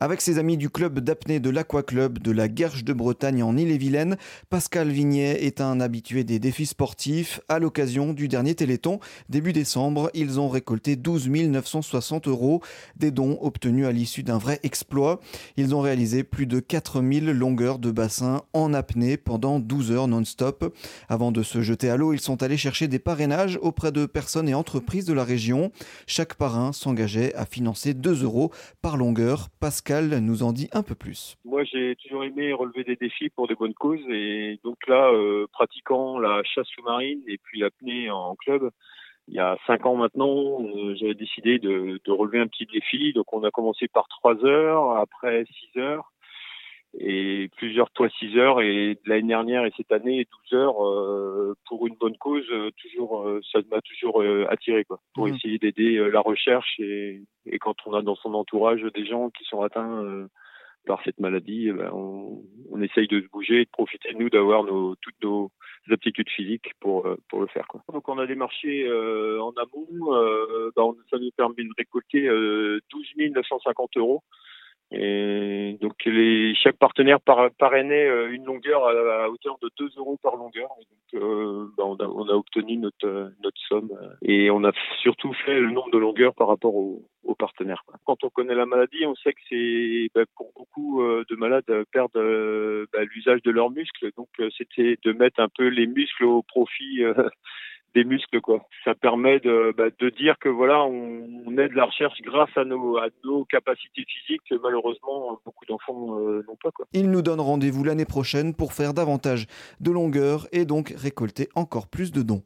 Avec ses amis du club d'apnée de l'Aqua Club de la Guerche de Bretagne en Ille-et-Vilaine, Pascal Vignet est un habitué des défis sportifs. À l'occasion du dernier Téléthon, début décembre, ils ont récolté 12 960 euros, des dons obtenus à l'issue d'un vrai exploit. Ils ont réalisé plus de 4000 longueurs de bassin en apnée pendant 12 heures non-stop. Avant de se jeter à l'eau, ils sont allés chercher des parrainages auprès de personnes et entreprises de la région. Chaque parrain s'engageait à financer 2 euros par longueur. Pascal nous en dit un peu plus. Moi, j'ai toujours aimé relever des défis pour des bonnes causes et donc là, euh, pratiquant la chasse sous-marine et puis l'apnée en club, il y a cinq ans maintenant, euh, j'avais décidé de, de, relever un petit défi. Donc, on a commencé par trois heures, après six heures et plusieurs fois 6 heures et l'année dernière et cette année 12 heures euh, pour une bonne cause euh, toujours euh, ça m'a toujours attiré quoi. Pour mmh. essayer d'aider la recherche et, et, quand on a dans son entourage des gens qui sont atteints par cette maladie eh ben on, on, essaye de se bouger et de profiter de nous d'avoir nos toutes nos aptitudes physiques pour pour le faire quoi. Donc on a démarché en amont ben, ça nous permet de récolter 12 950 euros et donc les, chaque partenaire par, parrainait euh, une longueur à, hauteur de 2 euros par longueur. Donc euh, bah, on, a, on, a, obtenu notre, euh, notre somme et on a surtout fait le nombre de longueurs par rapport aux, aux partenaires. Quand on connaît la maladie, on sait que c'est bah, pour beaucoup de malades perdent bah, l'usage de leurs muscles. Donc c'était de mettre un peu les muscles au profit des muscles quoi. Ça permet de, bah, de dire que voilà, on, aide la recherche grâce à nos, à nos capacités physiques que malheureusement beaucoup d'enfants euh, n'ont pas quoi. Il nous donne rendez-vous l'année prochaine pour faire davantage de longueur et donc récolter encore plus de dons.